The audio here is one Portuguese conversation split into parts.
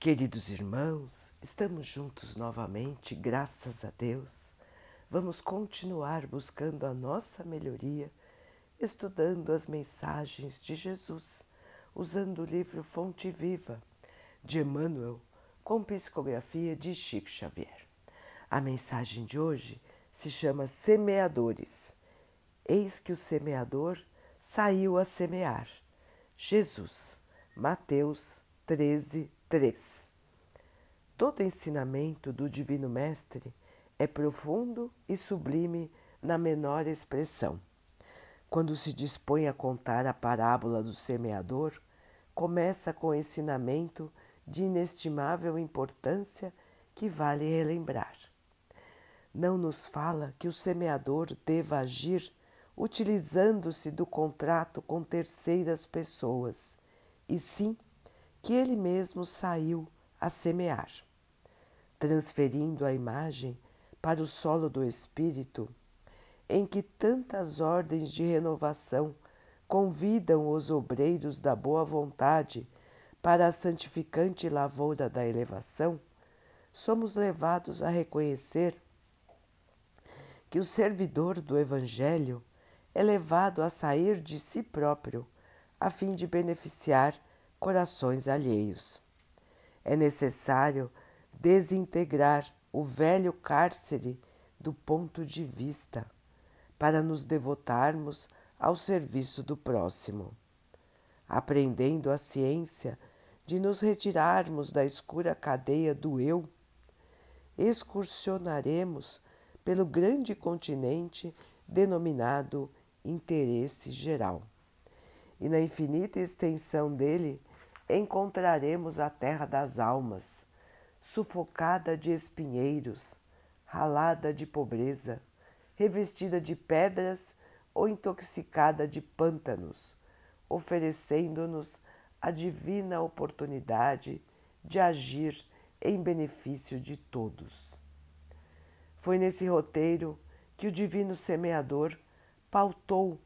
Queridos irmãos, estamos juntos novamente, graças a Deus. Vamos continuar buscando a nossa melhoria, estudando as mensagens de Jesus, usando o livro Fonte Viva de Emmanuel, com psicografia de Chico Xavier. A mensagem de hoje se chama Semeadores. Eis que o semeador saiu a semear. Jesus, Mateus 13, 3. Todo ensinamento do Divino Mestre é profundo e sublime na menor expressão. Quando se dispõe a contar a parábola do semeador, começa com ensinamento de inestimável importância que vale relembrar. Não nos fala que o semeador deva agir utilizando-se do contrato com terceiras pessoas, e sim que ele mesmo saiu a semear, transferindo a imagem para o solo do espírito, em que tantas ordens de renovação convidam os obreiros da boa vontade para a santificante lavoura da elevação, somos levados a reconhecer que o servidor do Evangelho é levado a sair de si próprio, a fim de beneficiar corações alheios. É necessário desintegrar o velho cárcere do ponto de vista para nos devotarmos ao serviço do próximo, aprendendo a ciência de nos retirarmos da escura cadeia do eu, excursionaremos pelo grande continente denominado interesse geral. E na infinita extensão dele, encontraremos a terra das almas, sufocada de espinheiros, ralada de pobreza, revestida de pedras ou intoxicada de pântanos, oferecendo-nos a divina oportunidade de agir em benefício de todos. Foi nesse roteiro que o Divino Semeador pautou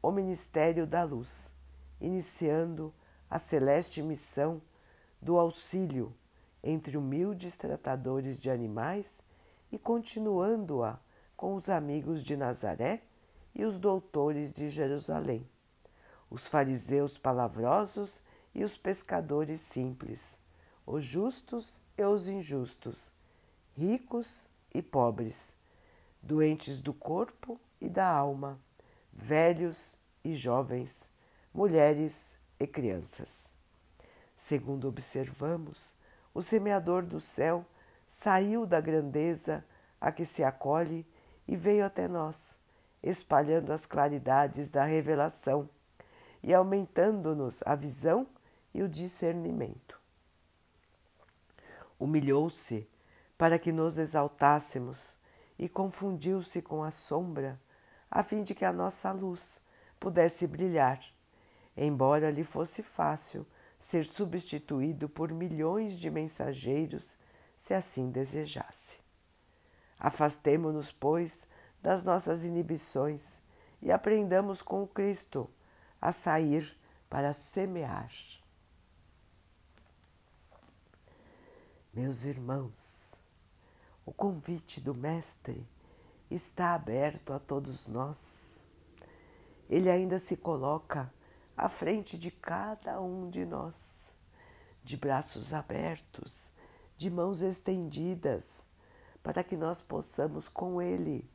o ministério da luz, iniciando a celeste missão do auxílio entre humildes tratadores de animais e continuando-a com os amigos de Nazaré e os doutores de Jerusalém, os fariseus palavrosos e os pescadores simples, os justos e os injustos, ricos e pobres, doentes do corpo e da alma, velhos e jovens, mulheres e crianças. Segundo observamos, o semeador do céu saiu da grandeza a que se acolhe e veio até nós, espalhando as claridades da revelação e aumentando-nos a visão e o discernimento. Humilhou-se para que nos exaltássemos e confundiu-se com a sombra, a fim de que a nossa luz pudesse brilhar embora lhe fosse fácil ser substituído por milhões de mensageiros se assim desejasse. Afastemo-nos, pois, das nossas inibições e aprendamos com Cristo a sair para semear. Meus irmãos, o convite do Mestre está aberto a todos nós. Ele ainda se coloca à frente de cada um de nós, de braços abertos, de mãos estendidas, para que nós possamos com Ele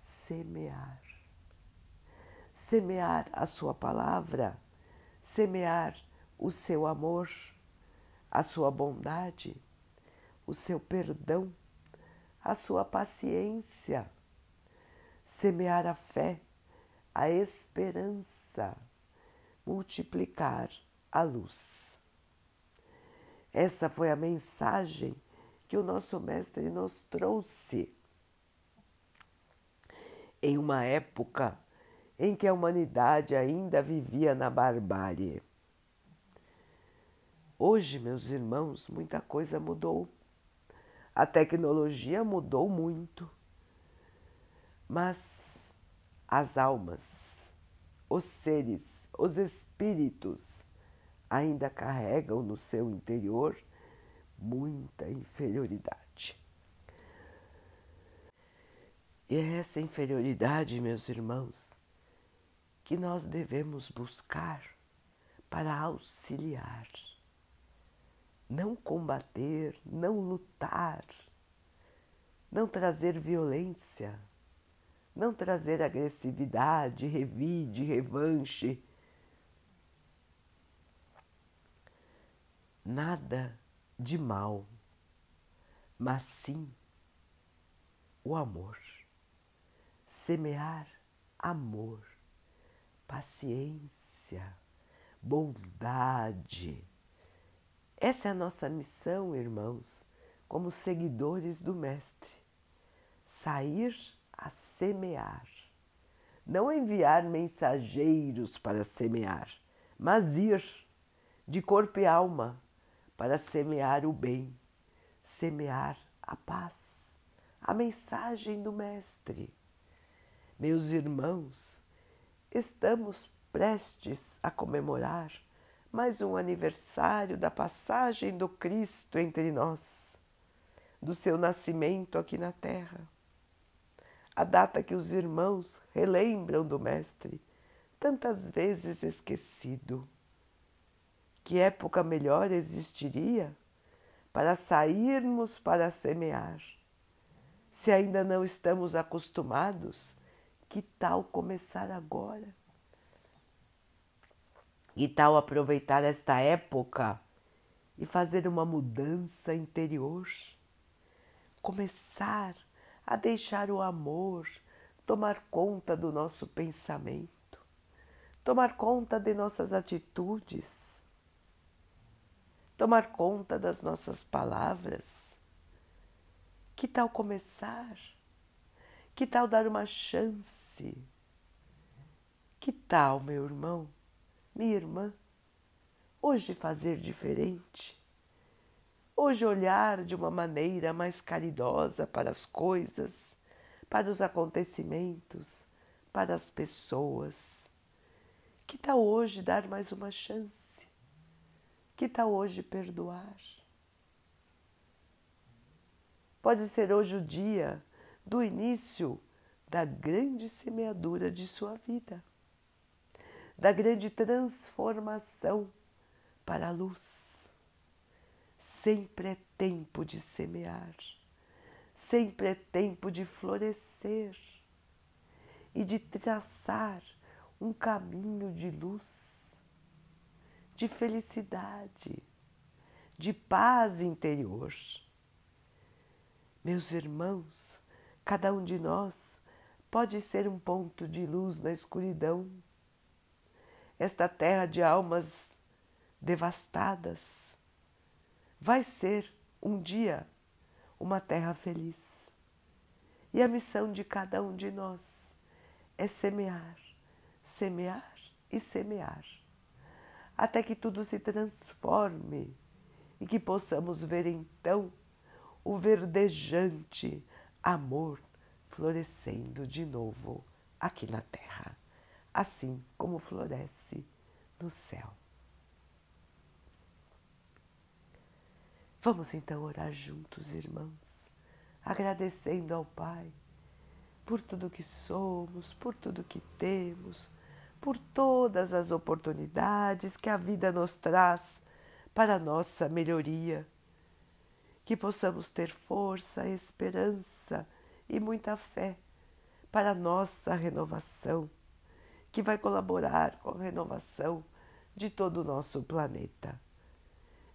semear. Semear a Sua palavra, semear o seu amor, a sua bondade, o seu perdão, a sua paciência, semear a fé, a esperança multiplicar a luz. Essa foi a mensagem que o nosso Mestre nos trouxe em uma época em que a humanidade ainda vivia na barbárie. Hoje, meus irmãos, muita coisa mudou. A tecnologia mudou muito, mas as almas, os seres os espíritos ainda carregam no seu interior muita inferioridade. E é essa inferioridade, meus irmãos, que nós devemos buscar para auxiliar, não combater, não lutar, não trazer violência, não trazer agressividade, revide, revanche. Nada de mal, mas sim o amor. Semear amor, paciência, bondade. Essa é a nossa missão, irmãos, como seguidores do Mestre. Sair a semear. Não enviar mensageiros para semear, mas ir de corpo e alma para semear o bem, semear a paz, a mensagem do Mestre. Meus irmãos, estamos prestes a comemorar mais um aniversário da passagem do Cristo entre nós, do seu nascimento aqui na Terra. A data que os irmãos relembram do Mestre, tantas vezes esquecido. Que época melhor existiria para sairmos para semear? Se ainda não estamos acostumados, que tal começar agora? Que tal aproveitar esta época e fazer uma mudança interior? Começar deixar o amor tomar conta do nosso pensamento, tomar conta de nossas atitudes tomar conta das nossas palavras. Que tal começar? Que tal dar uma chance? Que tal, meu irmão, minha irmã, hoje fazer diferente? Hoje olhar de uma maneira mais caridosa para as coisas, para os acontecimentos, para as pessoas. Que tal hoje dar mais uma chance? Que tal hoje perdoar? Pode ser hoje o dia do início da grande semeadura de sua vida, da grande transformação para a luz. Sempre é tempo de semear, sempre é tempo de florescer e de traçar um caminho de luz de felicidade, de paz interior. Meus irmãos, cada um de nós pode ser um ponto de luz na escuridão. Esta terra de almas devastadas vai ser um dia uma terra feliz. E a missão de cada um de nós é semear, semear e semear até que tudo se transforme e que possamos ver então o verdejante amor florescendo de novo aqui na terra, assim como floresce no céu. Vamos então orar juntos, irmãos, agradecendo ao Pai por tudo que somos, por tudo que temos por todas as oportunidades que a vida nos traz para nossa melhoria. Que possamos ter força, esperança e muita fé para nossa renovação, que vai colaborar com a renovação de todo o nosso planeta.